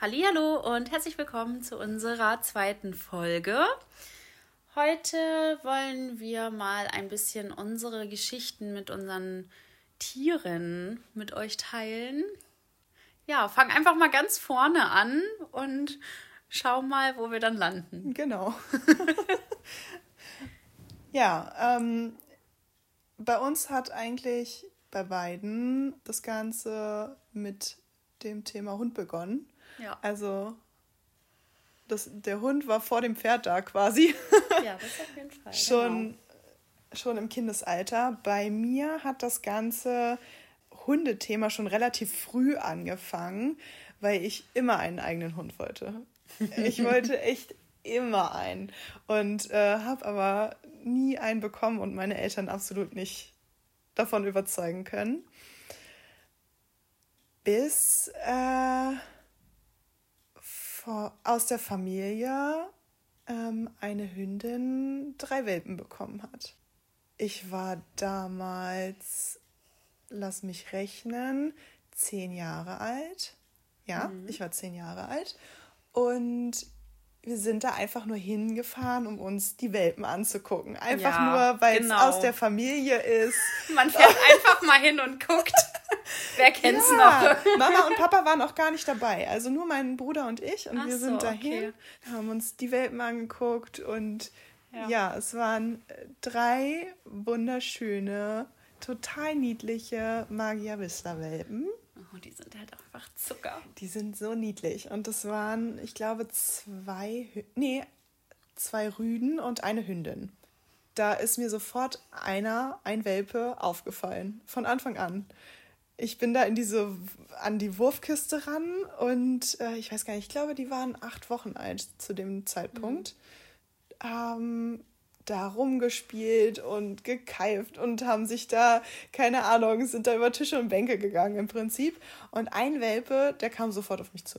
Hallo und herzlich willkommen zu unserer zweiten Folge. Heute wollen wir mal ein bisschen unsere Geschichten mit unseren Tieren mit euch teilen. Ja, fang einfach mal ganz vorne an und schau mal, wo wir dann landen. Genau. ja, ähm, bei uns hat eigentlich bei beiden das Ganze mit dem Thema Hund begonnen. Ja. Also das, der Hund war vor dem Pferd da quasi. Ja, das auf jeden Fall. schon, genau. schon im Kindesalter. Bei mir hat das ganze Hundethema schon relativ früh angefangen, weil ich immer einen eigenen Hund wollte. Ich wollte echt immer einen und äh, habe aber nie einen bekommen und meine Eltern absolut nicht davon überzeugen können. Bis äh, aus der Familie ähm, eine Hündin drei Welpen bekommen hat. Ich war damals, lass mich rechnen, zehn Jahre alt. Ja, mhm. ich war zehn Jahre alt. Und wir sind da einfach nur hingefahren, um uns die Welpen anzugucken. Einfach ja, nur, weil genau. es aus der Familie ist. Man fährt einfach mal hin und guckt. Wer kennt's ja, noch? Mama und Papa waren auch gar nicht dabei. Also nur mein Bruder und ich. Und Ach wir sind so, dahin, okay. haben uns die Welpen angeguckt. Und ja. ja, es waren drei wunderschöne, total niedliche Magier-Whistler-Welpen. Oh, die sind halt einfach Zucker. Die sind so niedlich. Und das waren, ich glaube, zwei, nee, zwei Rüden und eine Hündin. Da ist mir sofort einer, ein Welpe, aufgefallen. Von Anfang an. Ich bin da in diese, an die Wurfkiste ran und äh, ich weiß gar nicht, ich glaube, die waren acht Wochen alt zu dem Zeitpunkt. Mhm. Ähm, da rumgespielt und gekeift und haben sich da, keine Ahnung, sind da über Tische und Bänke gegangen im Prinzip. Und ein Welpe, der kam sofort auf mich zu.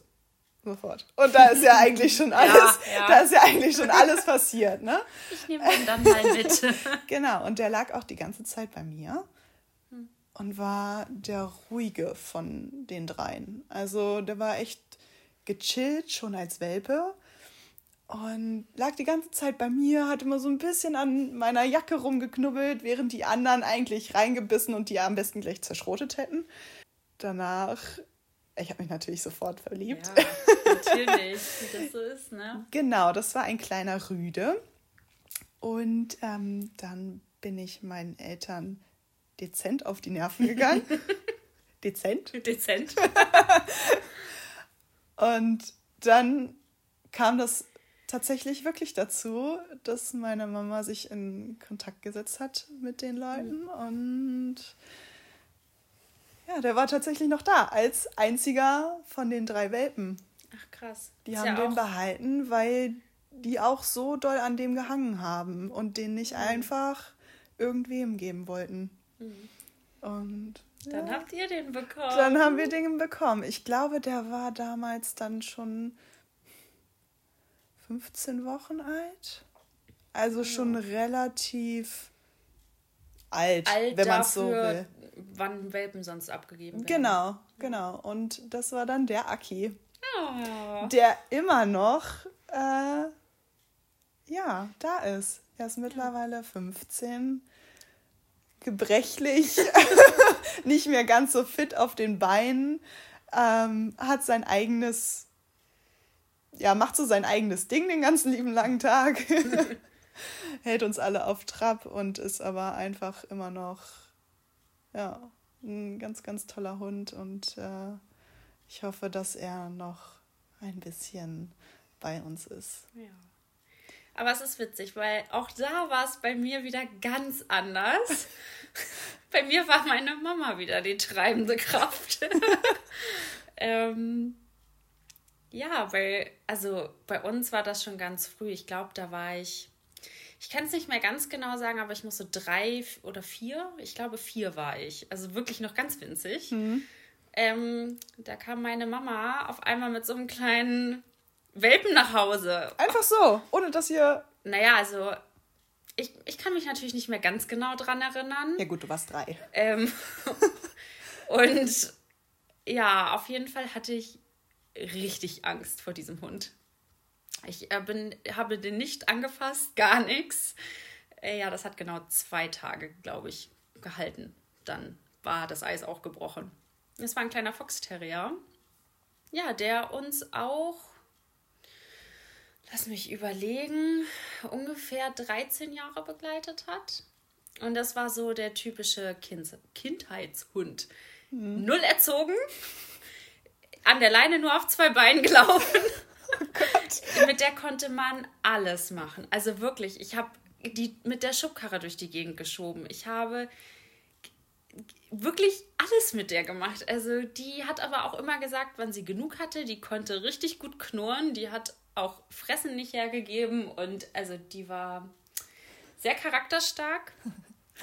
Sofort. Und da ist ja eigentlich schon alles, ja, ja. da ist ja eigentlich schon alles passiert, ne? Ich nehme ihn dann mal mit. genau, und der lag auch die ganze Zeit bei mir. Und war der ruhige von den dreien. Also der war echt gechillt, schon als Welpe und lag die ganze Zeit bei mir, hat immer so ein bisschen an meiner Jacke rumgeknubbelt, während die anderen eigentlich reingebissen und die am besten gleich zerschrotet hätten. Danach, ich habe mich natürlich sofort verliebt. Ja, natürlich, wie das so ist, ne? Genau, das war ein kleiner Rüde. Und ähm, dann bin ich meinen Eltern dezent auf die Nerven gegangen. dezent? Dezent. und dann kam das tatsächlich wirklich dazu, dass meine Mama sich in Kontakt gesetzt hat mit den Leuten und ja, der war tatsächlich noch da als einziger von den drei Welpen. Ach krass. Die Ist haben ja den behalten, weil die auch so doll an dem gehangen haben und den nicht mhm. einfach irgendwem geben wollten. Mhm. Und dann ja, habt ihr den bekommen. Dann haben wir den bekommen. Ich glaube, der war damals dann schon 15 Wochen alt. Also schon ja. relativ alt, alt wenn man es so will. Wann Welpen sonst abgegeben werden. Genau, genau. Und das war dann der Aki. Oh. Der immer noch, äh, ja, da ist. Er ist mittlerweile 15, gebrechlich, nicht mehr ganz so fit auf den Beinen, ähm, hat sein eigenes ja, macht so sein eigenes Ding den ganzen lieben langen Tag. Hält uns alle auf Trab und ist aber einfach immer noch, ja, ein ganz, ganz toller Hund und äh, ich hoffe, dass er noch ein bisschen bei uns ist. Ja. Aber es ist witzig, weil auch da war es bei mir wieder ganz anders. bei mir war meine Mama wieder die treibende Kraft. ähm, ja, weil, also bei uns war das schon ganz früh. Ich glaube, da war ich, ich kann es nicht mehr ganz genau sagen, aber ich muss so drei oder vier, ich glaube vier war ich. Also wirklich noch ganz winzig. Mhm. Ähm, da kam meine Mama auf einmal mit so einem kleinen Welpen nach Hause. Einfach so, ohne dass ihr. Naja, also ich, ich kann mich natürlich nicht mehr ganz genau dran erinnern. Ja, gut, du warst drei. Ähm, und ja, auf jeden Fall hatte ich richtig Angst vor diesem Hund. Ich äh, bin, habe den nicht angefasst, gar nichts. Äh, ja, das hat genau zwei Tage, glaube ich, gehalten. Dann war das Eis auch gebrochen. Es war ein kleiner Fox-Terrier. Ja, der uns auch, lass mich überlegen, ungefähr 13 Jahre begleitet hat. Und das war so der typische kind Kindheitshund. Hm. Null erzogen, an der Leine nur auf zwei Beinen gelaufen. Oh mit der konnte man alles machen. Also wirklich, ich habe die mit der Schubkarre durch die Gegend geschoben. Ich habe wirklich alles mit der gemacht. Also die hat aber auch immer gesagt, wann sie genug hatte. Die konnte richtig gut knurren. Die hat auch Fressen nicht hergegeben und also die war sehr charakterstark.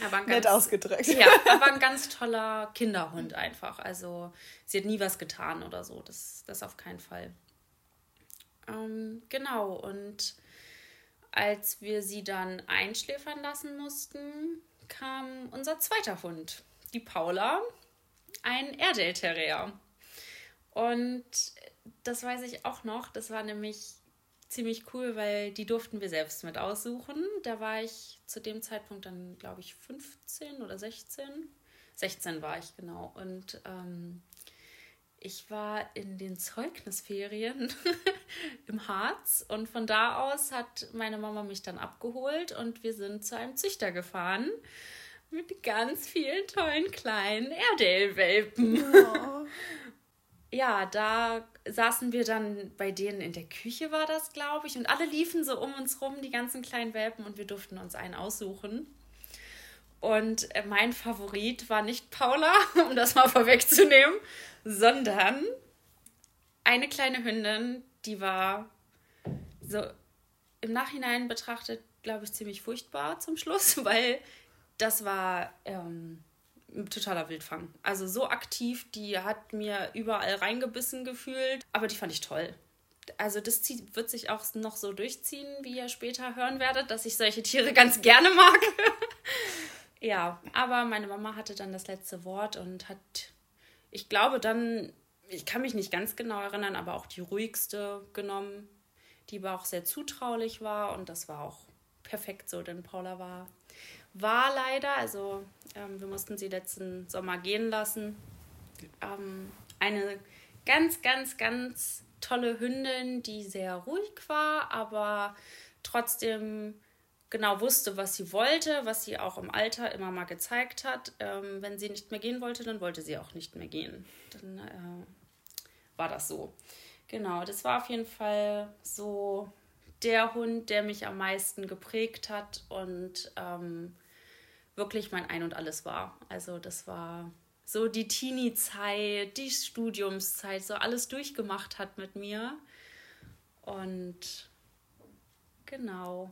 Aber ganz, Nett ausgedrückt. Ja, aber ein ganz toller Kinderhund einfach. Also sie hat nie was getan oder so. Das, das auf keinen Fall. Ähm, genau, und als wir sie dann einschläfern lassen mussten, kam unser zweiter Hund, die Paula, ein Airedale Terrier. Und das weiß ich auch noch, das war nämlich ziemlich cool, weil die durften wir selbst mit aussuchen. Da war ich zu dem Zeitpunkt dann, glaube ich, 15 oder 16. 16 war ich genau. Und ähm, ich war in den Zeugnisferien im Harz und von da aus hat meine Mama mich dann abgeholt und wir sind zu einem Züchter gefahren mit ganz vielen tollen kleinen Airedale-Welpen. Oh. ja, da saßen wir dann bei denen in der Küche, war das, glaube ich, und alle liefen so um uns rum, die ganzen kleinen Welpen, und wir durften uns einen aussuchen. Und äh, mein Favorit war nicht Paula, um das mal vorwegzunehmen, sondern eine kleine Hündin, die war so im Nachhinein betrachtet, glaube ich, ziemlich furchtbar zum Schluss, weil das war ähm, totaler Wildfang. Also so aktiv, die hat mir überall reingebissen gefühlt, aber die fand ich toll. Also das wird sich auch noch so durchziehen, wie ihr später hören werdet, dass ich solche Tiere ganz gerne mag. ja, aber meine Mama hatte dann das letzte Wort und hat ich glaube dann, ich kann mich nicht ganz genau erinnern, aber auch die ruhigste genommen, die aber auch sehr zutraulich war und das war auch perfekt so, denn Paula war, war leider, also ähm, wir mussten sie letzten Sommer gehen lassen, ähm, eine ganz, ganz, ganz tolle Hündin, die sehr ruhig war, aber trotzdem genau wusste, was sie wollte, was sie auch im Alter immer mal gezeigt hat. Ähm, wenn sie nicht mehr gehen wollte, dann wollte sie auch nicht mehr gehen. Dann äh, war das so. Genau, das war auf jeden Fall so der Hund, der mich am meisten geprägt hat und ähm, wirklich mein Ein und Alles war. Also das war so die Teenie-Zeit, die Studiumszeit, so alles durchgemacht hat mit mir. Und genau,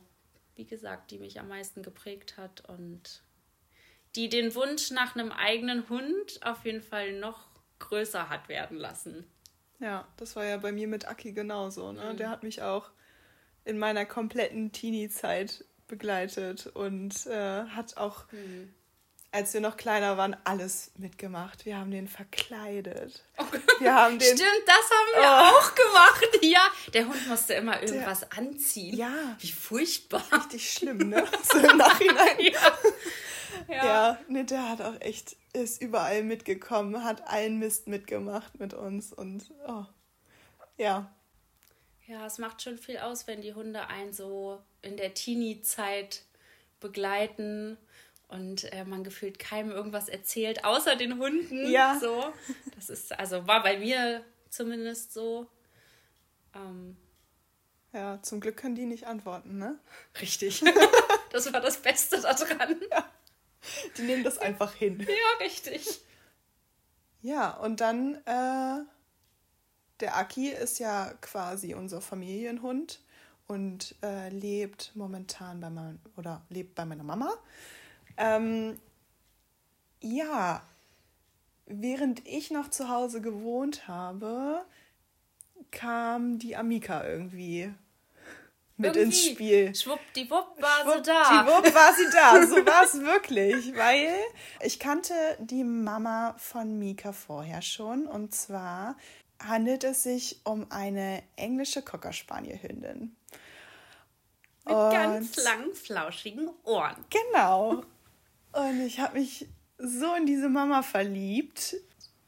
wie gesagt, die mich am meisten geprägt hat und die den Wunsch nach einem eigenen Hund auf jeden Fall noch größer hat werden lassen. Ja, das war ja bei mir mit Aki genauso. Ne? Mhm. Der hat mich auch in meiner kompletten Teenie-Zeit begleitet und äh, hat auch mhm als wir noch kleiner waren, alles mitgemacht. Wir haben den verkleidet. Oh, wir haben den, Stimmt, das haben wir oh. auch gemacht. Ja, der Hund musste immer irgendwas der, anziehen. Ja. Wie furchtbar. Richtig schlimm, ne? So im Nachhinein. ja. Ja. ja, ne, der hat auch echt, ist überall mitgekommen, hat allen Mist mitgemacht mit uns und oh, ja. Ja, es macht schon viel aus, wenn die Hunde einen so in der Teenie-Zeit begleiten und äh, man gefühlt keinem irgendwas erzählt, außer den Hunden. Ja. So. Das ist, also war bei mir zumindest so. Ähm, ja, zum Glück können die nicht antworten, ne? Richtig. Das war das Beste daran. Ja. Die nehmen das einfach hin. Ja, richtig. Ja, und dann, äh, der Aki ist ja quasi unser Familienhund und äh, lebt momentan bei meinem, oder lebt bei meiner Mama. Ähm, ja, während ich noch zu Hause gewohnt habe, kam die Amika irgendwie mit irgendwie. ins Spiel. Schwuppdiwupp war Schwupp, sie da. Schwuppdiwupp war sie da, so war es wirklich, weil ich kannte die Mama von Mika vorher schon und zwar handelt es sich um eine englische Cocker Spaniel Hündin. Mit und ganz langen, flauschigen Ohren. Genau. Und ich habe mich so in diese Mama verliebt.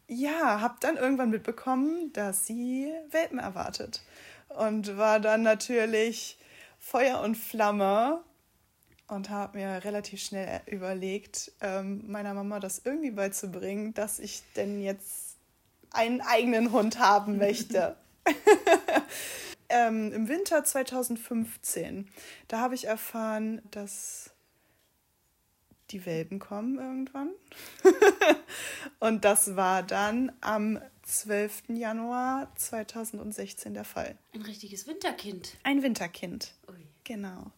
Ja, habe dann irgendwann mitbekommen, dass sie Welpen erwartet. Und war dann natürlich Feuer und Flamme und habe mir relativ schnell überlegt, ähm, meiner Mama das irgendwie beizubringen, dass ich denn jetzt einen eigenen Hund haben möchte. ähm, Im Winter 2015, da habe ich erfahren, dass die Welpen kommen irgendwann. und das war dann am 12. Januar 2016 der Fall. Ein richtiges Winterkind. Ein Winterkind. Ui. Genau.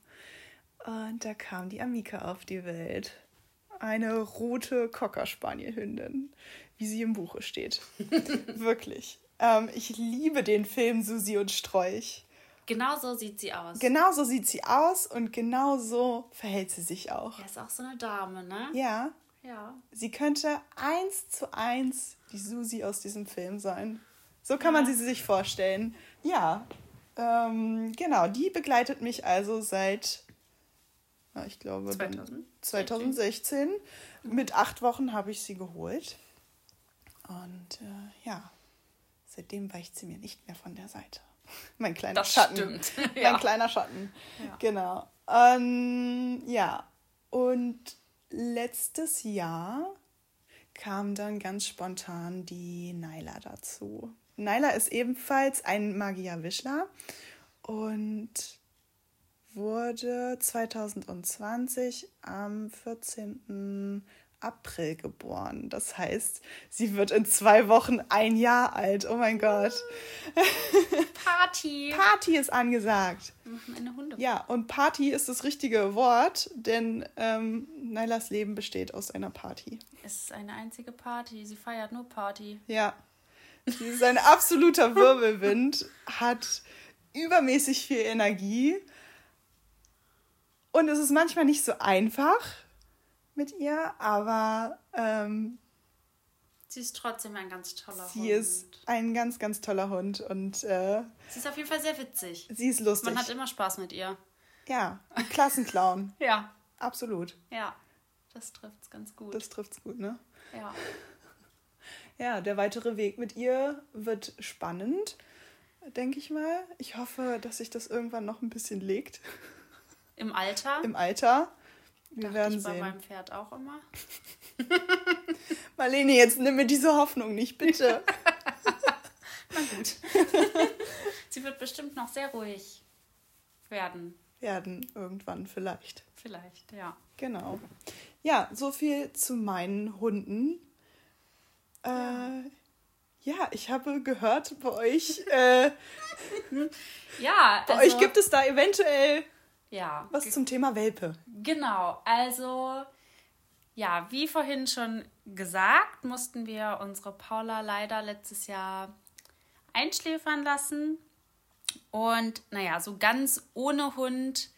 Und da kam die Amika auf die Welt. Eine rote Cocker Spaniel Hündin, wie sie im Buche steht. Wirklich. Ähm, ich liebe den Film Susi und Strolch. Genau so sieht sie aus. Genau so sieht sie aus und genau so verhält sie sich auch. Er ist auch so eine Dame, ne? Ja. Ja. Sie könnte eins zu eins die Susi aus diesem Film sein. So kann ja. man sie sich vorstellen. Ja. Ähm, genau, die begleitet mich also seit ja, ich glaube, 2000? 2016. Mit acht Wochen habe ich sie geholt. Und äh, ja, seitdem weicht sie mir nicht mehr von der Seite. mein kleiner das Schatten. Stimmt. mein ja. kleiner Schatten. Ja. Genau. Ähm, ja, und letztes Jahr kam dann ganz spontan die Naila dazu. Naila ist ebenfalls ein Magier-Wischler und wurde 2020 am 14. April geboren. Das heißt, sie wird in zwei Wochen ein Jahr alt. Oh mein Gott. Party. Party ist angesagt. Wir machen eine Hunde. Ja, und Party ist das richtige Wort, denn ähm, Nailas Leben besteht aus einer Party. Es ist eine einzige Party. Sie feiert nur Party. Ja. Sie ist ein absoluter Wirbelwind, hat übermäßig viel Energie und es ist manchmal nicht so einfach mit ihr, aber ähm, sie ist trotzdem ein ganz toller sie Hund. Sie ist ein ganz, ganz toller Hund und äh, sie ist auf jeden Fall sehr witzig. Sie ist lustig. Man hat immer Spaß mit ihr. Ja, ein Klassenclown. ja. Absolut. Ja, das trifft es ganz gut. Das trifft es gut, ne? Ja. Ja, der weitere Weg mit ihr wird spannend, denke ich mal. Ich hoffe, dass sich das irgendwann noch ein bisschen legt. Im Alter? Im Alter. Wir Dachte werden ich sehen. bei meinem Pferd auch immer. Marlene, jetzt nimm mir diese Hoffnung nicht, bitte. Na gut. Sie wird bestimmt noch sehr ruhig werden. Werden, irgendwann vielleicht. Vielleicht, ja. Genau. Ja, so viel zu meinen Hunden. Äh, ja. ja, ich habe gehört, bei euch. Äh, ja, bei also, euch gibt es da eventuell ja. Was zum Thema Welpe? Genau, also ja, wie vorhin schon gesagt, mussten wir unsere Paula leider letztes Jahr einschläfern lassen. Und naja, so ganz ohne Hund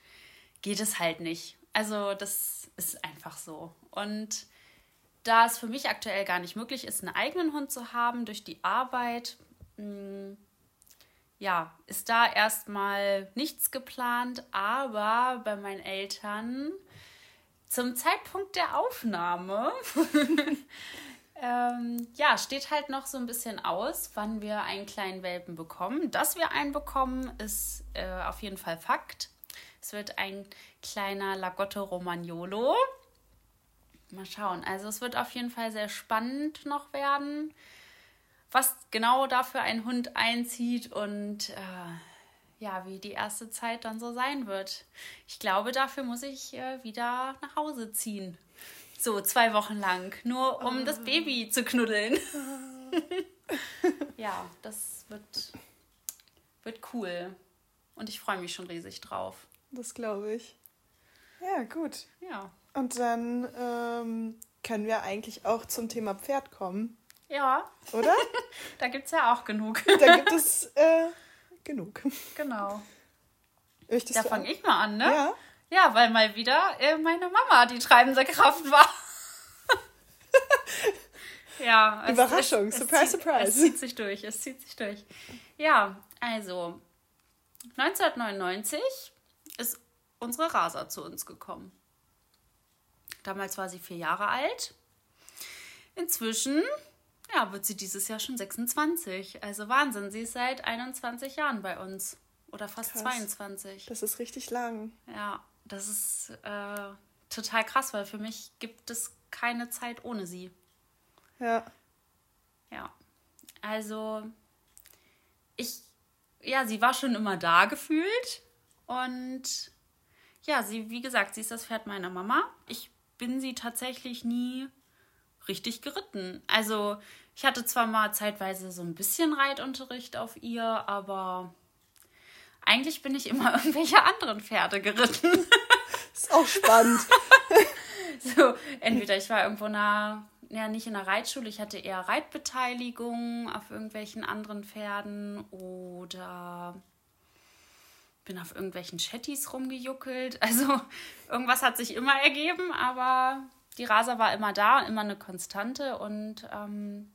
geht es halt nicht. Also das ist einfach so. Und da es für mich aktuell gar nicht möglich ist, einen eigenen Hund zu haben durch die Arbeit, mh, hm, ja, ist da erstmal nichts geplant, aber bei meinen Eltern zum Zeitpunkt der Aufnahme ähm, ja, steht halt noch so ein bisschen aus, wann wir einen kleinen Welpen bekommen. Dass wir einen bekommen, ist äh, auf jeden Fall Fakt. Es wird ein kleiner Lagotto Romagnolo. Mal schauen. Also es wird auf jeden Fall sehr spannend noch werden was genau dafür ein Hund einzieht und äh, ja, wie die erste Zeit dann so sein wird. Ich glaube, dafür muss ich äh, wieder nach Hause ziehen. So zwei Wochen lang, nur um oh. das Baby zu knuddeln. ja, das wird, wird cool. Und ich freue mich schon riesig drauf. Das glaube ich. Ja, gut. Ja. Und dann ähm, können wir eigentlich auch zum Thema Pferd kommen. Ja. Oder? da gibt es ja auch genug. da gibt es äh, genug. Genau. Möchtest da fange ich mal an, ne? Ja. Ja, weil mal wieder äh, meine Mama die treibende Kraft war. Ja. Überraschung, es, es, surprise, es surprise. Es zieht sich durch, es zieht sich durch. Ja, also 1999 ist unsere Rasa zu uns gekommen. Damals war sie vier Jahre alt. Inzwischen ja, wird sie dieses Jahr schon 26. Also Wahnsinn, sie ist seit 21 Jahren bei uns. Oder fast krass. 22. Das ist richtig lang. Ja, das ist äh, total krass, weil für mich gibt es keine Zeit ohne sie. Ja. Ja. Also, ich, ja, sie war schon immer da gefühlt. Und ja, sie, wie gesagt, sie ist das Pferd meiner Mama. Ich bin sie tatsächlich nie richtig geritten. Also, ich hatte zwar mal zeitweise so ein bisschen Reitunterricht auf ihr, aber eigentlich bin ich immer irgendwelche anderen Pferde geritten. Ist auch spannend. so, entweder ich war irgendwo nah, ja, nicht in der Reitschule, ich hatte eher Reitbeteiligung auf irgendwelchen anderen Pferden oder bin auf irgendwelchen Chattys rumgejuckelt. Also irgendwas hat sich immer ergeben, aber die Rasa war immer da, immer eine Konstante und ähm,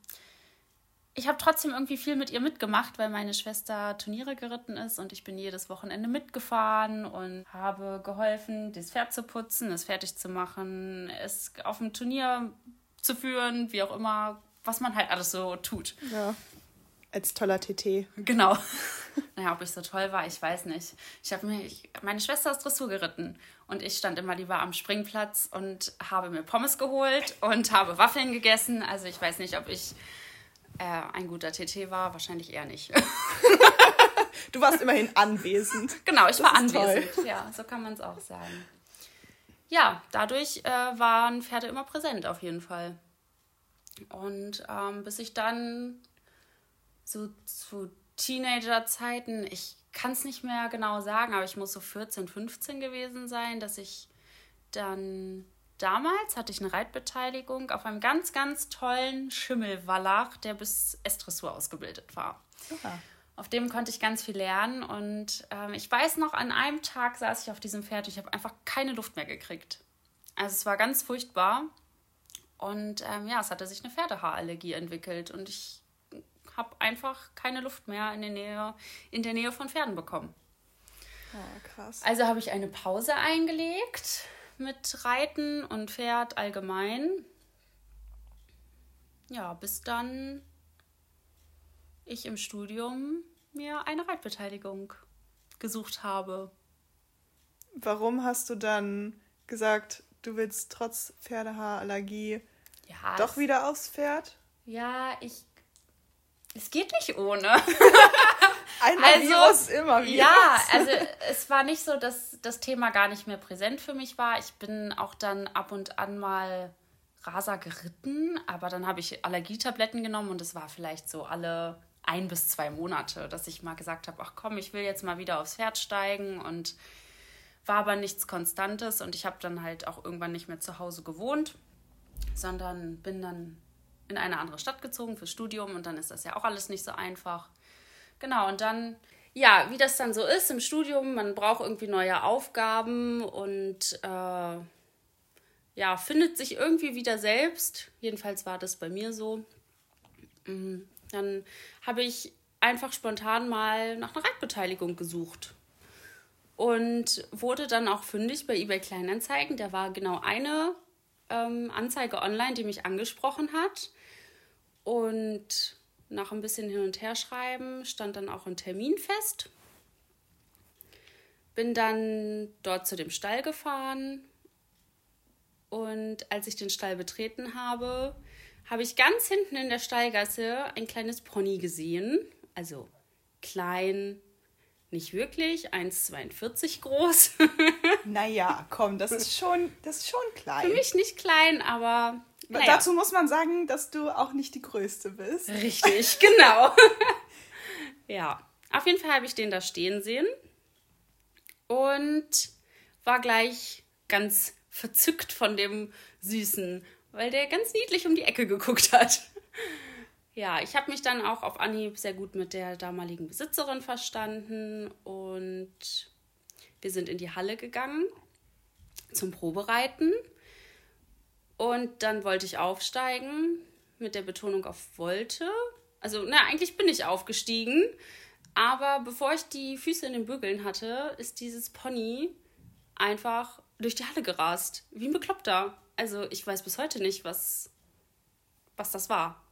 ich habe trotzdem irgendwie viel mit ihr mitgemacht, weil meine Schwester Turniere geritten ist und ich bin jedes Wochenende mitgefahren und habe geholfen, das Pferd zu putzen, es fertig zu machen, es auf dem Turnier zu führen, wie auch immer, was man halt alles so tut. Ja. Als toller TT. Genau. naja, ob ich so toll war, ich weiß nicht. Ich habe mir, ich, meine Schwester ist Dressur geritten und ich stand immer lieber am Springplatz und habe mir Pommes geholt und habe Waffeln gegessen. Also ich weiß nicht, ob ich äh, ein guter TT war, wahrscheinlich eher nicht. du warst immerhin anwesend. Genau, ich das war anwesend. Toll. Ja, so kann man es auch sagen. Ja, dadurch äh, waren Pferde immer präsent auf jeden Fall. Und ähm, bis ich dann so zu Teenager-Zeiten, ich kann es nicht mehr genau sagen, aber ich muss so 14, 15 gewesen sein, dass ich dann damals hatte ich eine Reitbeteiligung auf einem ganz, ganz tollen Schimmelwallach, der bis S-Dressur ausgebildet war. Super. Auf dem konnte ich ganz viel lernen und ähm, ich weiß noch, an einem Tag saß ich auf diesem Pferd und ich habe einfach keine Luft mehr gekriegt. Also es war ganz furchtbar und ähm, ja, es hatte sich eine Pferdehaarallergie entwickelt und ich habe einfach keine Luft mehr in der Nähe, in der Nähe von Pferden bekommen. Oh, krass. Also habe ich eine Pause eingelegt mit Reiten und Pferd allgemein. Ja, bis dann ich im Studium mir eine Reitbeteiligung gesucht habe. Warum hast du dann gesagt, du willst trotz Pferdehaarallergie ja, doch wieder aufs Pferd? Ja, ich. Es geht nicht ohne. Ein also, Virus immer wieder. Ja, also es war nicht so, dass das Thema gar nicht mehr präsent für mich war. Ich bin auch dann ab und an mal Rasa geritten, aber dann habe ich Allergietabletten genommen und es war vielleicht so alle ein bis zwei Monate, dass ich mal gesagt habe, ach komm, ich will jetzt mal wieder aufs Pferd steigen und war aber nichts Konstantes und ich habe dann halt auch irgendwann nicht mehr zu Hause gewohnt, sondern bin dann in eine andere Stadt gezogen fürs Studium und dann ist das ja auch alles nicht so einfach. Genau, und dann, ja, wie das dann so ist im Studium, man braucht irgendwie neue Aufgaben und äh, ja, findet sich irgendwie wieder selbst. Jedenfalls war das bei mir so. Mhm. Dann habe ich einfach spontan mal nach einer Reitbeteiligung gesucht und wurde dann auch fündig bei eBay Kleinanzeigen. Da war genau eine ähm, Anzeige online, die mich angesprochen hat. Und nach ein bisschen hin und her schreiben stand dann auch ein Termin fest. Bin dann dort zu dem Stall gefahren und als ich den Stall betreten habe, habe ich ganz hinten in der Stallgasse ein kleines Pony gesehen. Also klein, nicht wirklich, 1,42 groß. naja, komm, das ist schon, das ist schon klein. Für mich nicht klein, aber naja. Dazu muss man sagen, dass du auch nicht die Größte bist. Richtig, genau. ja, auf jeden Fall habe ich den da stehen sehen und war gleich ganz verzückt von dem Süßen, weil der ganz niedlich um die Ecke geguckt hat. Ja, ich habe mich dann auch auf Anhieb sehr gut mit der damaligen Besitzerin verstanden und wir sind in die Halle gegangen zum Probereiten. Und dann wollte ich aufsteigen mit der Betonung auf wollte. Also, na, eigentlich bin ich aufgestiegen. Aber bevor ich die Füße in den Bügeln hatte, ist dieses Pony einfach durch die Halle gerast. Wie ein Bekloppter. Also, ich weiß bis heute nicht, was, was das war.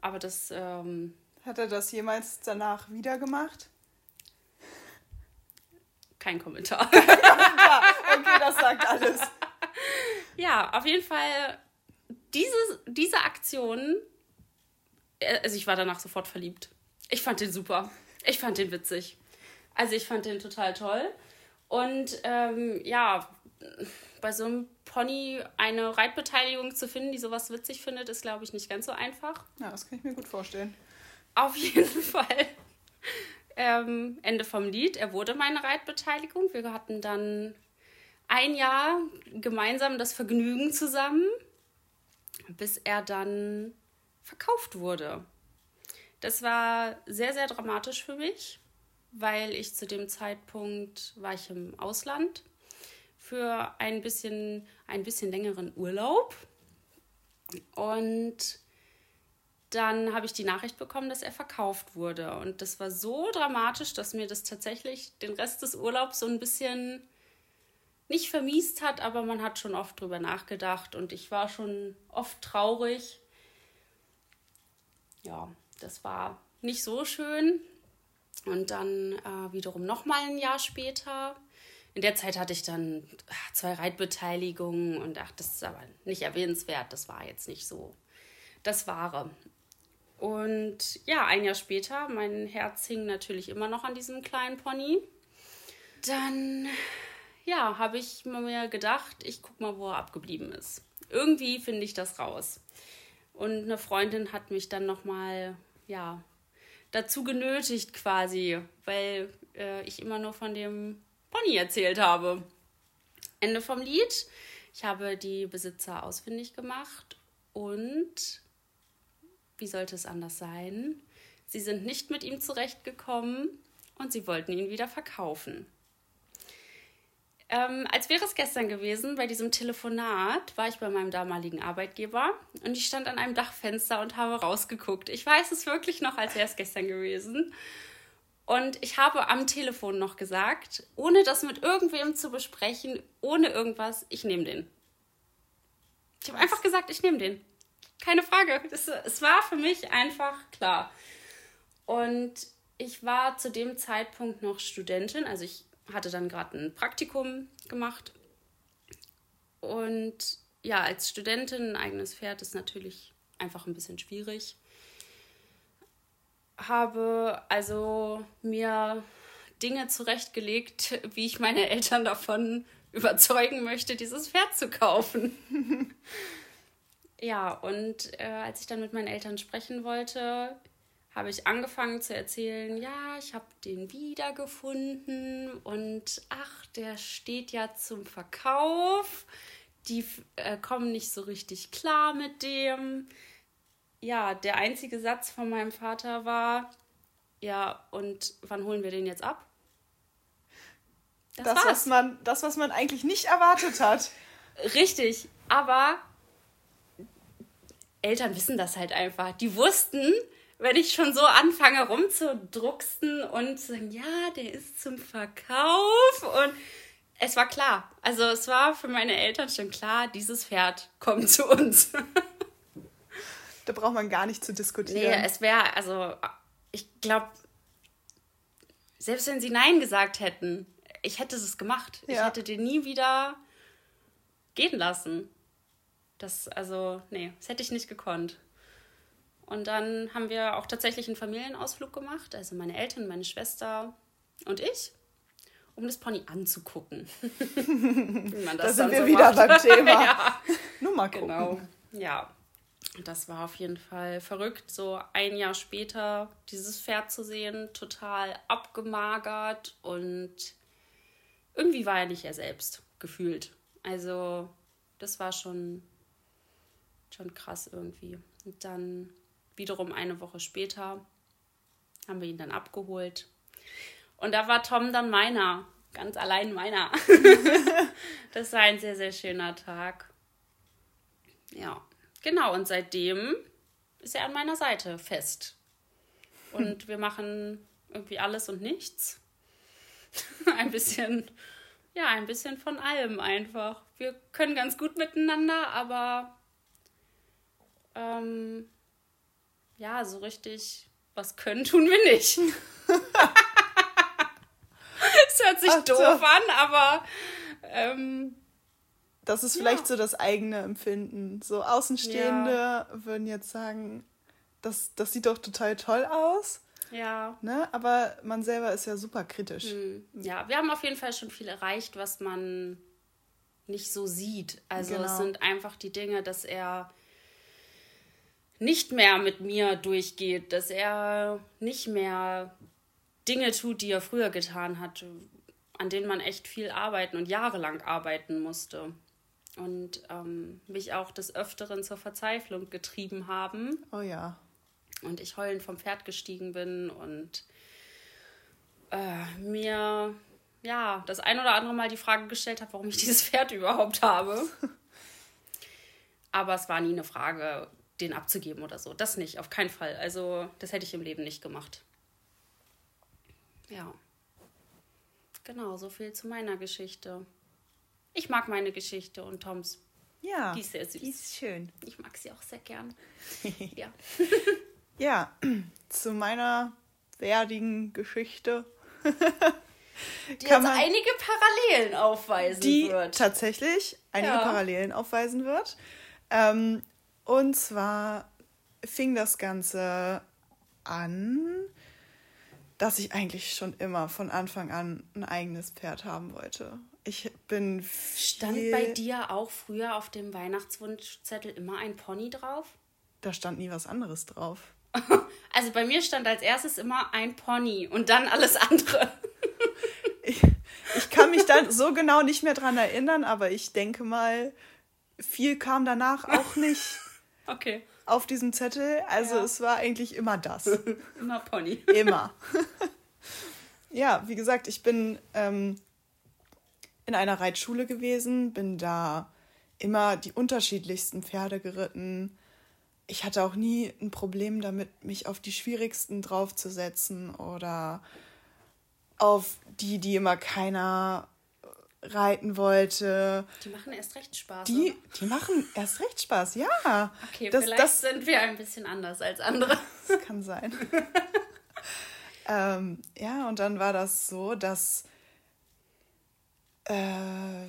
Aber das. Ähm, Hat er das jemals danach wieder gemacht? Kein Kommentar. Kein Kommentar. Okay, das sagt alles. ja, auf jeden Fall, diese, diese Aktion, äh, also ich war danach sofort verliebt. Ich fand den super. Ich fand den witzig. Also ich fand den total toll. Und ähm, ja, bei so einem Pony eine Reitbeteiligung zu finden, die sowas witzig findet, ist, glaube ich, nicht ganz so einfach. Ja, das kann ich mir gut vorstellen. Auf jeden Fall. Ähm, Ende vom Lied. Er wurde meine Reitbeteiligung. Wir hatten dann ein Jahr gemeinsam das Vergnügen zusammen, bis er dann verkauft wurde. Das war sehr, sehr dramatisch für mich, weil ich zu dem Zeitpunkt war ich im Ausland für ein bisschen, ein bisschen längeren Urlaub. Und dann habe ich die Nachricht bekommen, dass er verkauft wurde. Und das war so dramatisch, dass mir das tatsächlich den Rest des Urlaubs so ein bisschen nicht vermiest hat, aber man hat schon oft drüber nachgedacht und ich war schon oft traurig. Ja, das war nicht so schön. Und dann äh, wiederum nochmal ein Jahr später. In der Zeit hatte ich dann ach, zwei Reitbeteiligungen und ach, das ist aber nicht erwähnenswert. Das war jetzt nicht so das Wahre. Und ja, ein Jahr später, mein Herz hing natürlich immer noch an diesem kleinen Pony. Dann, ja, habe ich mir gedacht, ich guck mal, wo er abgeblieben ist. Irgendwie finde ich das raus. Und eine Freundin hat mich dann nochmal, ja, dazu genötigt quasi, weil äh, ich immer nur von dem Pony erzählt habe. Ende vom Lied. Ich habe die Besitzer ausfindig gemacht und wie sollte es anders sein? Sie sind nicht mit ihm zurechtgekommen und sie wollten ihn wieder verkaufen. Ähm, als wäre es gestern gewesen, bei diesem Telefonat war ich bei meinem damaligen Arbeitgeber und ich stand an einem Dachfenster und habe rausgeguckt. Ich weiß es wirklich noch, als wäre es gestern gewesen. Und ich habe am Telefon noch gesagt, ohne das mit irgendwem zu besprechen, ohne irgendwas, ich nehme den. Ich habe einfach gesagt, ich nehme den. Keine Frage. Das, es war für mich einfach klar. Und ich war zu dem Zeitpunkt noch Studentin, also ich hatte dann gerade ein Praktikum gemacht. Und ja, als Studentin ein eigenes Pferd ist natürlich einfach ein bisschen schwierig. Habe also mir Dinge zurechtgelegt, wie ich meine Eltern davon überzeugen möchte, dieses Pferd zu kaufen. Ja, und äh, als ich dann mit meinen Eltern sprechen wollte, habe ich angefangen zu erzählen, ja, ich habe den wiedergefunden und ach, der steht ja zum Verkauf. Die äh, kommen nicht so richtig klar mit dem. Ja, der einzige Satz von meinem Vater war, ja, und wann holen wir den jetzt ab? Das, das was man, das, was man eigentlich nicht erwartet hat. Richtig, aber Eltern wissen das halt einfach. Die wussten, wenn ich schon so anfange rumzudrucksen und zu sagen, ja, der ist zum Verkauf und es war klar. Also es war für meine Eltern schon klar, dieses Pferd kommt zu uns. da braucht man gar nicht zu diskutieren. Nee, es wäre, also ich glaube, selbst wenn sie Nein gesagt hätten, ich hätte es gemacht. Ja. Ich hätte den nie wieder gehen lassen. Das, also, nee, das hätte ich nicht gekonnt. Und dann haben wir auch tatsächlich einen Familienausflug gemacht, also meine Eltern, meine Schwester und ich, um das Pony anzugucken. Wie man das da sind wir so wieder macht. beim Thema. ja. Nur mal gucken. Genau, ja. Das war auf jeden Fall verrückt, so ein Jahr später dieses Pferd zu sehen, total abgemagert und irgendwie war er nicht er selbst gefühlt. Also das war schon schon krass irgendwie. Und dann wiederum eine Woche später haben wir ihn dann abgeholt. Und da war Tom dann meiner, ganz allein meiner. das war ein sehr, sehr schöner Tag. Ja, genau. Und seitdem ist er an meiner Seite fest. Und hm. wir machen irgendwie alles und nichts. ein bisschen, ja, ein bisschen von allem einfach. Wir können ganz gut miteinander, aber ähm, ja, so richtig was können tun wir nicht. Es hört sich Ach, doof an, aber ähm, das ist vielleicht ja. so das eigene Empfinden. So Außenstehende ja. würden jetzt sagen, das, das sieht doch total toll aus. Ja. Ne? Aber man selber ist ja super kritisch. Hm. Ja, wir haben auf jeden Fall schon viel erreicht, was man nicht so sieht. Also genau. es sind einfach die Dinge, dass er nicht mehr mit mir durchgeht, dass er nicht mehr Dinge tut, die er früher getan hat, an denen man echt viel arbeiten und jahrelang arbeiten musste. Und ähm, mich auch des Öfteren zur Verzweiflung getrieben haben. Oh ja. Und ich heulend vom Pferd gestiegen bin und äh, mir ja das ein oder andere Mal die Frage gestellt habe, warum ich dieses Pferd überhaupt habe. Aber es war nie eine Frage, den abzugeben oder so. Das nicht, auf keinen Fall. Also, das hätte ich im Leben nicht gemacht. Ja. Genau, so viel zu meiner Geschichte. Ich mag meine Geschichte und Toms. Ja. Die ist sehr süß. Die ist schön. Ich mag sie auch sehr gern. ja. ja, zu meiner werdigen Geschichte. die jetzt einige Parallelen aufweisen die wird. tatsächlich einige ja. Parallelen aufweisen wird. Ähm, und zwar fing das Ganze an dass ich eigentlich schon immer von Anfang an ein eigenes Pferd haben wollte. Ich bin. Stand bei dir auch früher auf dem Weihnachtswunschzettel immer ein Pony drauf? Da stand nie was anderes drauf. also bei mir stand als erstes immer ein Pony und dann alles andere. ich, ich kann mich dann so genau nicht mehr dran erinnern, aber ich denke mal, viel kam danach auch nicht. okay auf diesem Zettel. Also ja. es war eigentlich immer das. immer Pony. Immer. ja, wie gesagt, ich bin ähm, in einer Reitschule gewesen, bin da immer die unterschiedlichsten Pferde geritten. Ich hatte auch nie ein Problem damit, mich auf die schwierigsten draufzusetzen oder auf die, die immer keiner reiten wollte. Die machen erst recht Spaß. Die, die machen erst recht Spaß, ja. Okay, das, vielleicht das, sind wir ein bisschen anders als andere. Das kann sein. ähm, ja, und dann war das so, dass äh,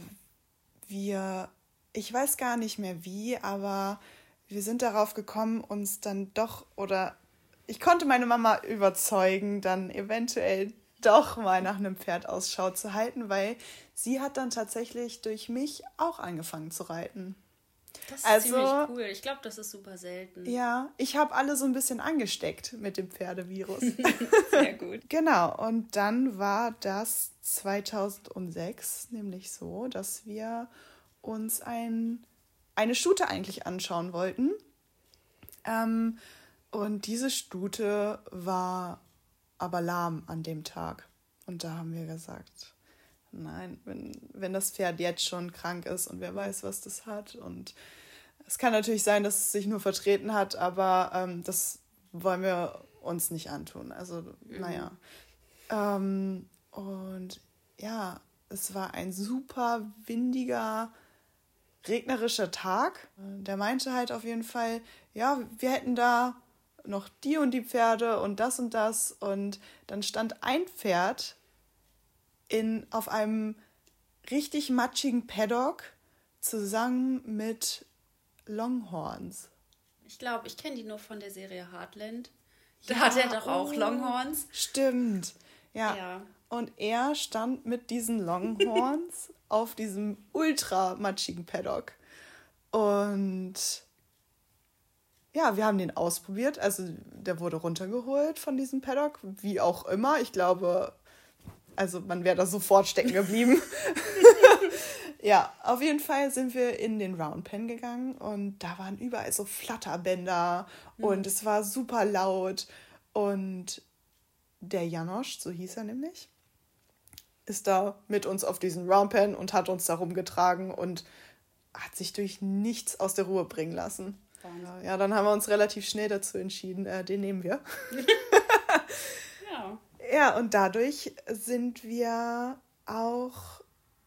wir, ich weiß gar nicht mehr wie, aber wir sind darauf gekommen, uns dann doch oder ich konnte meine Mama überzeugen, dann eventuell doch mal nach einem Pferd Ausschau zu halten, weil sie hat dann tatsächlich durch mich auch angefangen zu reiten. Das ist also, ziemlich cool. Ich glaube, das ist super selten. Ja, ich habe alle so ein bisschen angesteckt mit dem Pferdevirus. Sehr gut. genau, und dann war das 2006 nämlich so, dass wir uns ein, eine Stute eigentlich anschauen wollten. Ähm, und diese Stute war aber lahm an dem Tag. Und da haben wir gesagt, nein, wenn, wenn das Pferd jetzt schon krank ist und wer weiß, was das hat. Und es kann natürlich sein, dass es sich nur vertreten hat, aber ähm, das wollen wir uns nicht antun. Also, mhm. naja. Ähm, und ja, es war ein super windiger, regnerischer Tag. Der meinte halt auf jeden Fall, ja, wir hätten da noch die und die Pferde und das und das. Und dann stand ein Pferd in, auf einem richtig matschigen Paddock zusammen mit Longhorns. Ich glaube, ich kenne die nur von der Serie Heartland. Da ja, hat er doch auch oh, Longhorns. Stimmt. Ja. ja. Und er stand mit diesen Longhorns auf diesem ultra matschigen Paddock. Und ja, wir haben den ausprobiert. Also der wurde runtergeholt von diesem Paddock, wie auch immer. Ich glaube, also man wäre da sofort stecken geblieben. ja, auf jeden Fall sind wir in den Round Pen gegangen und da waren überall so Flatterbänder mhm. und es war super laut. Und der Janosch, so hieß er nämlich, ist da mit uns auf diesen Round Pen und hat uns da rumgetragen und hat sich durch nichts aus der Ruhe bringen lassen. Wahnsinn. Ja, dann haben wir uns relativ schnell dazu entschieden, äh, den nehmen wir. ja. Und dadurch sind wir auch,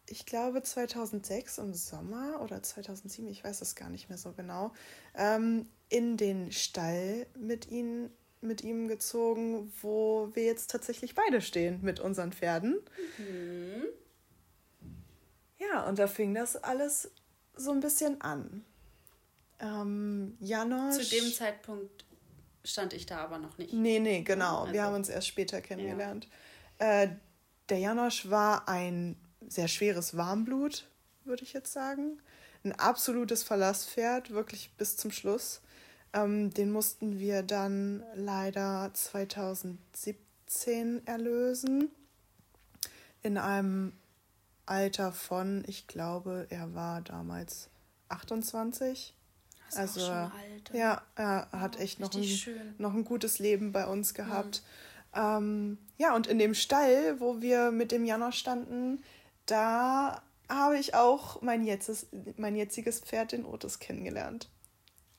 ich glaube 2006 im Sommer oder 2007, ich weiß es gar nicht mehr so genau, ähm, in den Stall mit ihnen mit ihm gezogen, wo wir jetzt tatsächlich beide stehen mit unseren Pferden. Mhm. Ja, und da fing das alles so ein bisschen an. Ähm, Janosch. Zu dem Zeitpunkt stand ich da aber noch nicht. Nee, nee, genau. Also, wir haben uns erst später kennengelernt. Ja. Äh, der Janosch war ein sehr schweres Warmblut, würde ich jetzt sagen. Ein absolutes Verlasspferd, wirklich bis zum Schluss. Ähm, den mussten wir dann leider 2017 erlösen. In einem Alter von, ich glaube, er war damals 28. Das also auch schon alt, ja, er hat echt noch ein, noch ein gutes Leben bei uns gehabt. Mhm. Ähm, ja, und in dem Stall, wo wir mit dem Janosch standen, da habe ich auch mein, jetztes, mein jetziges Pferd, den Otis, kennengelernt.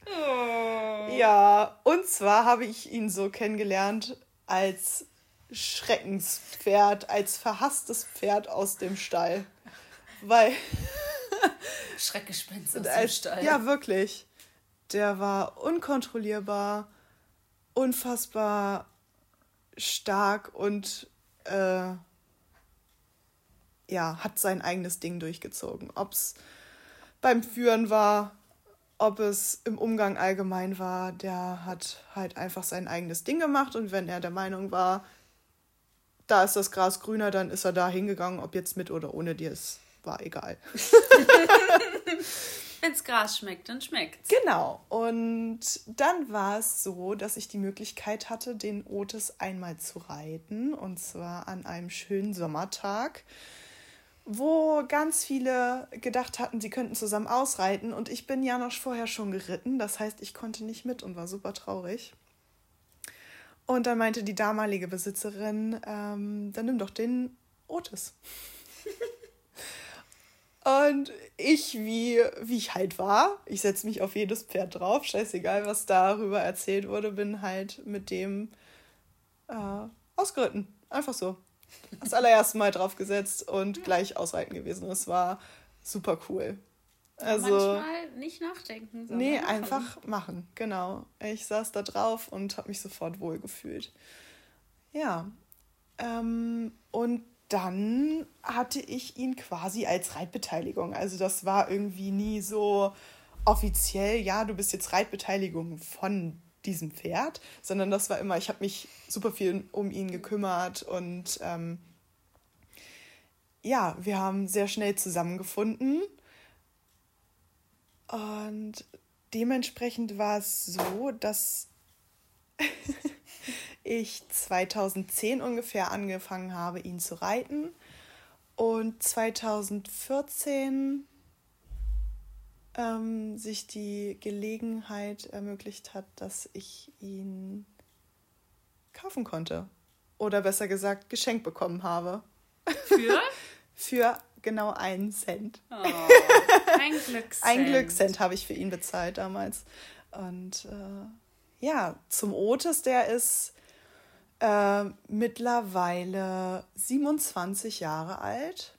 Oh. Ja, und zwar habe ich ihn so kennengelernt als Schreckenspferd, als verhasstes Pferd aus dem Stall. Weil. Schreckgespenst aus dem Stall. Ja, wirklich. Der war unkontrollierbar, unfassbar stark und äh, ja, hat sein eigenes Ding durchgezogen. Ob es beim Führen war, ob es im Umgang allgemein war, der hat halt einfach sein eigenes Ding gemacht und wenn er der Meinung war, da ist das Gras grüner, dann ist er da hingegangen, ob jetzt mit oder ohne dir, es war egal. Wenn's Gras schmeckt, dann schmeckt's. Genau. Und dann war es so, dass ich die Möglichkeit hatte, den Otis einmal zu reiten. Und zwar an einem schönen Sommertag wo ganz viele gedacht hatten, sie könnten zusammen ausreiten. Und ich bin ja noch vorher schon geritten. Das heißt, ich konnte nicht mit und war super traurig. Und dann meinte die damalige Besitzerin, ähm, dann nimm doch den Otis. und ich, wie, wie ich halt war, ich setze mich auf jedes Pferd drauf, scheißegal, was darüber erzählt wurde, bin halt mit dem äh, ausgeritten. Einfach so das allererste Mal draufgesetzt und gleich ausreiten gewesen. Das war super cool. Also, Manchmal nicht nachdenken. Sondern nee, machen. einfach machen, genau. Ich saß da drauf und habe mich sofort wohl gefühlt. Ja. Ähm, und dann hatte ich ihn quasi als Reitbeteiligung. Also das war irgendwie nie so offiziell, ja, du bist jetzt Reitbeteiligung von diesem Pferd, sondern das war immer, ich habe mich super viel um ihn gekümmert und ähm, ja, wir haben sehr schnell zusammengefunden und dementsprechend war es so, dass ich 2010 ungefähr angefangen habe, ihn zu reiten und 2014 ähm, sich die Gelegenheit ermöglicht hat, dass ich ihn kaufen konnte. Oder besser gesagt, geschenkt bekommen habe. Für? für genau einen Cent. Oh, ein Glückscent. ein Glückscent habe ich für ihn bezahlt damals. Und äh, ja, zum Otis, der ist äh, mittlerweile 27 Jahre alt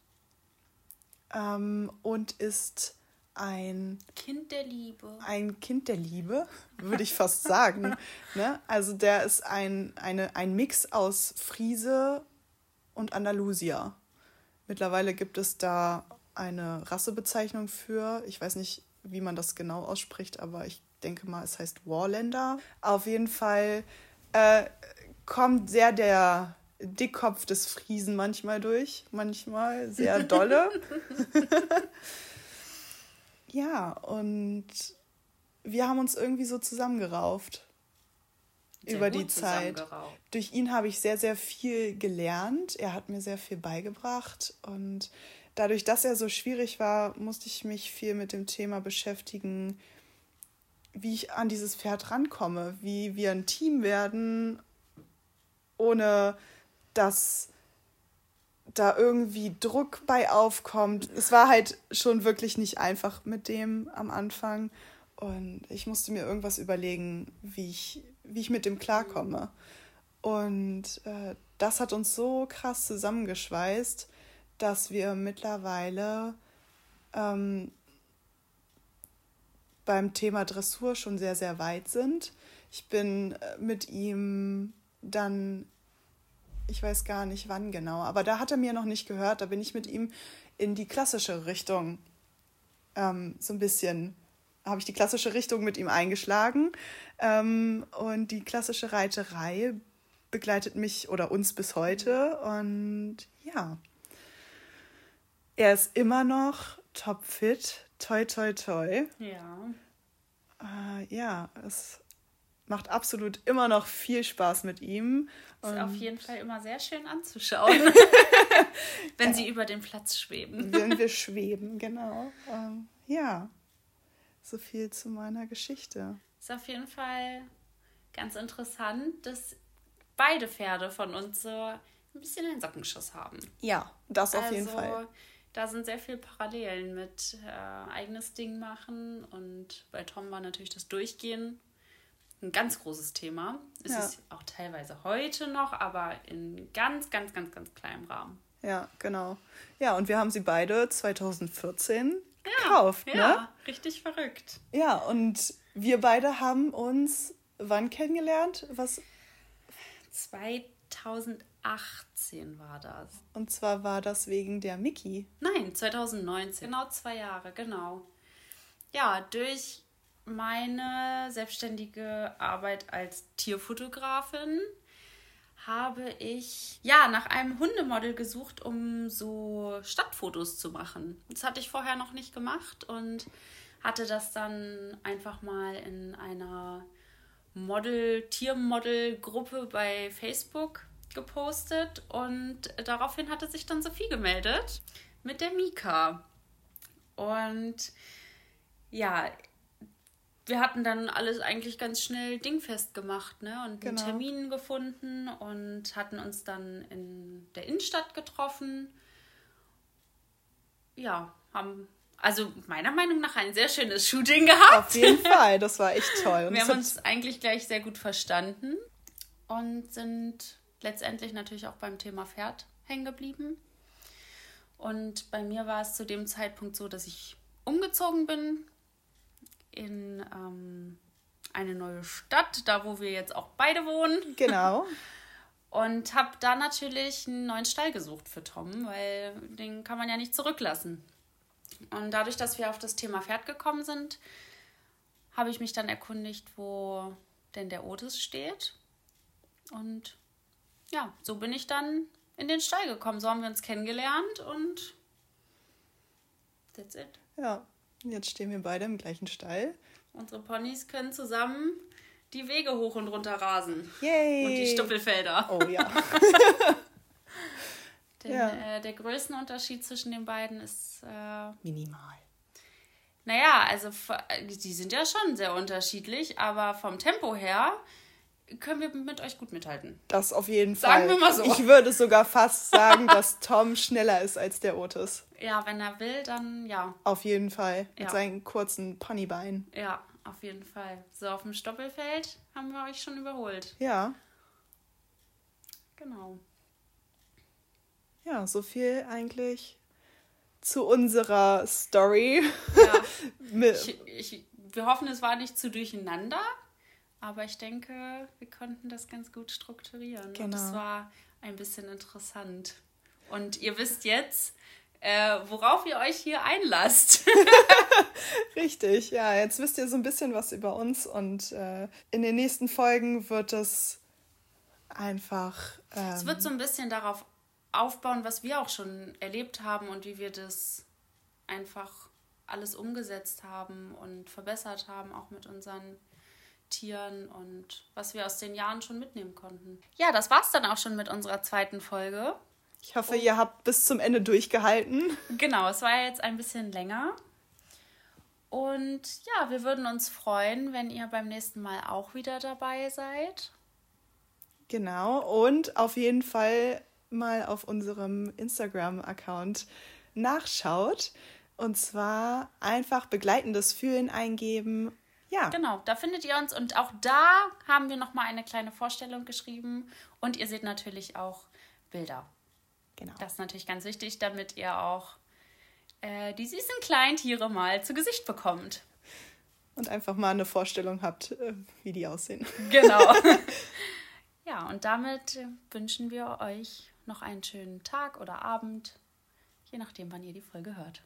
ähm, und ist ein Kind der Liebe. Ein Kind der Liebe, würde ich fast sagen. ne? Also der ist ein, eine, ein Mix aus Friese und Andalusier. Mittlerweile gibt es da eine Rassebezeichnung für. Ich weiß nicht, wie man das genau ausspricht, aber ich denke mal, es heißt Warländer. Auf jeden Fall äh, kommt sehr der Dickkopf des Friesen manchmal durch, manchmal sehr dolle. Ja, und wir haben uns irgendwie so zusammengerauft sehr über die Zeit. Durch ihn habe ich sehr, sehr viel gelernt. Er hat mir sehr viel beigebracht. Und dadurch, dass er so schwierig war, musste ich mich viel mit dem Thema beschäftigen, wie ich an dieses Pferd rankomme, wie wir ein Team werden, ohne dass da irgendwie Druck bei aufkommt. Es war halt schon wirklich nicht einfach mit dem am Anfang. Und ich musste mir irgendwas überlegen, wie ich, wie ich mit dem klarkomme. Und äh, das hat uns so krass zusammengeschweißt, dass wir mittlerweile ähm, beim Thema Dressur schon sehr, sehr weit sind. Ich bin äh, mit ihm dann, ich weiß gar nicht wann genau, aber da hat er mir noch nicht gehört, da bin ich mit ihm in die klassische Richtung ähm, so ein bisschen, habe ich die klassische Richtung mit ihm eingeschlagen. Ähm, und die klassische Reiterei begleitet mich oder uns bis heute. Und ja, er ist immer noch topfit. Toi, toi, toi. Ja. Äh, ja, es macht absolut immer noch viel Spaß mit ihm. Ist auf jeden Fall immer sehr schön anzuschauen, wenn sie über den Platz schweben. Wenn wir schweben, genau. Ähm, ja, so viel zu meiner Geschichte. Ist auf jeden Fall ganz interessant, dass beide Pferde von uns so ein bisschen den Sockenschuss haben. Ja, das auf also, jeden Fall. Da sind sehr viele Parallelen mit äh, eigenes Ding machen und bei Tom war natürlich das Durchgehen ein ganz großes Thema. Es Ja. ist auch teilweise heute noch, aber in ganz, ganz, ganz, ganz kleinem Rahmen. Ja, genau. Ja, und wir haben sie beide 2014 gekauft, ja, ne? richtig verrückt. Ja, und wir beide haben uns wann kennengelernt? Was? 2018 war das. Und zwar war das wegen der Mickey. Nein, 2019. Genau zwei Jahre, genau. Ja, durch meine selbstständige Arbeit als Tierfotografin habe ich ja nach einem Hundemodel gesucht, um so Stadtfotos zu machen. Das hatte ich vorher noch nicht gemacht und hatte das dann einfach mal in einer Model, Tiermodel-Gruppe bei Facebook gepostet und daraufhin hatte sich dann Sophie gemeldet mit der Mika. Und ja, wir hatten dann alles eigentlich ganz schnell dingfest gemacht, ne? Und einen Genau. Termin gefunden und hatten uns dann in der Innenstadt getroffen. Ja, haben also meiner Meinung nach ein sehr schönes Shooting gehabt. Auf jeden Fall, das war echt toll. Und Wir haben uns eigentlich gleich sehr gut verstanden und sind letztendlich natürlich auch beim Thema Pferd hängen geblieben. Und bei mir war es zu dem Zeitpunkt so, dass ich umgezogen bin in ähm, eine neue Stadt, da wo wir jetzt auch beide wohnen. Genau. Und habe da natürlich einen neuen Stall gesucht für Tom, weil den kann man ja nicht zurücklassen. Und dadurch, dass wir auf das Thema Pferd gekommen sind, habe ich mich dann erkundigt, wo denn der Otis steht. Und ja, so bin ich dann in den Stall gekommen. So haben wir uns kennengelernt und that's it. Ja, jetzt stehen wir beide im gleichen Stall. Unsere Ponys können zusammen die Wege hoch und runter rasen. Yay! Und die Stoppelfelder. Oh ja. Denn Ja. äh, der Größenunterschied zwischen den beiden ist, äh, Minimal. naja, also die sind ja schon sehr unterschiedlich, aber vom Tempo her können wir mit euch gut mithalten. Das auf jeden Fall. Sagen wir mal so. Ich würde sogar fast sagen, dass Tom schneller ist als der Otis. Ja, wenn er will, dann ja, Auf jeden Fall. Mit Ja. seinen kurzen Ponybeinen. ja, auf jeden Fall. So, auf dem Stoppelfeld haben wir euch schon überholt. Ja. Genau. Ja, so viel eigentlich zu unserer Story. Ja, Mit, ich, ich, wir hoffen, es war nicht zu durcheinander, aber ich denke, wir konnten das ganz gut strukturieren. Und Genau. es war ein bisschen interessant. Und ihr wisst jetzt, äh, worauf ihr euch hier einlasst. Richtig, ja. Jetzt wisst ihr so ein bisschen was über uns und äh, in den nächsten Folgen wird es einfach. Ähm, es wird so ein bisschen darauf aufbauen, was wir auch schon erlebt haben und wie wir das einfach alles umgesetzt haben und verbessert haben, auch mit unseren Tieren und was wir aus den Jahren schon mitnehmen konnten. Ja, das war's dann auch schon mit unserer zweiten Folge. ich hoffe, ihr habt bis zum Ende durchgehalten. Genau, es war ja jetzt ein bisschen länger. Und ja, wir würden uns freuen, wenn ihr beim nächsten Mal auch wieder dabei seid. Genau. Und auf jeden Fall mal auf unserem Instagram-Account nachschaut. Und zwar einfach begleitendes Fühlen eingeben Ja. Genau, da findet ihr uns und auch da haben wir nochmal eine kleine Vorstellung geschrieben und ihr seht natürlich auch Bilder. Genau. Das ist natürlich ganz wichtig, damit ihr auch äh, die süßen Kleintiere mal zu Gesicht bekommt. Und einfach mal eine Vorstellung habt, äh, wie die aussehen. Genau. ja, und damit wünschen wir euch noch einen schönen Tag oder Abend, je nachdem, wann ihr die Folge hört.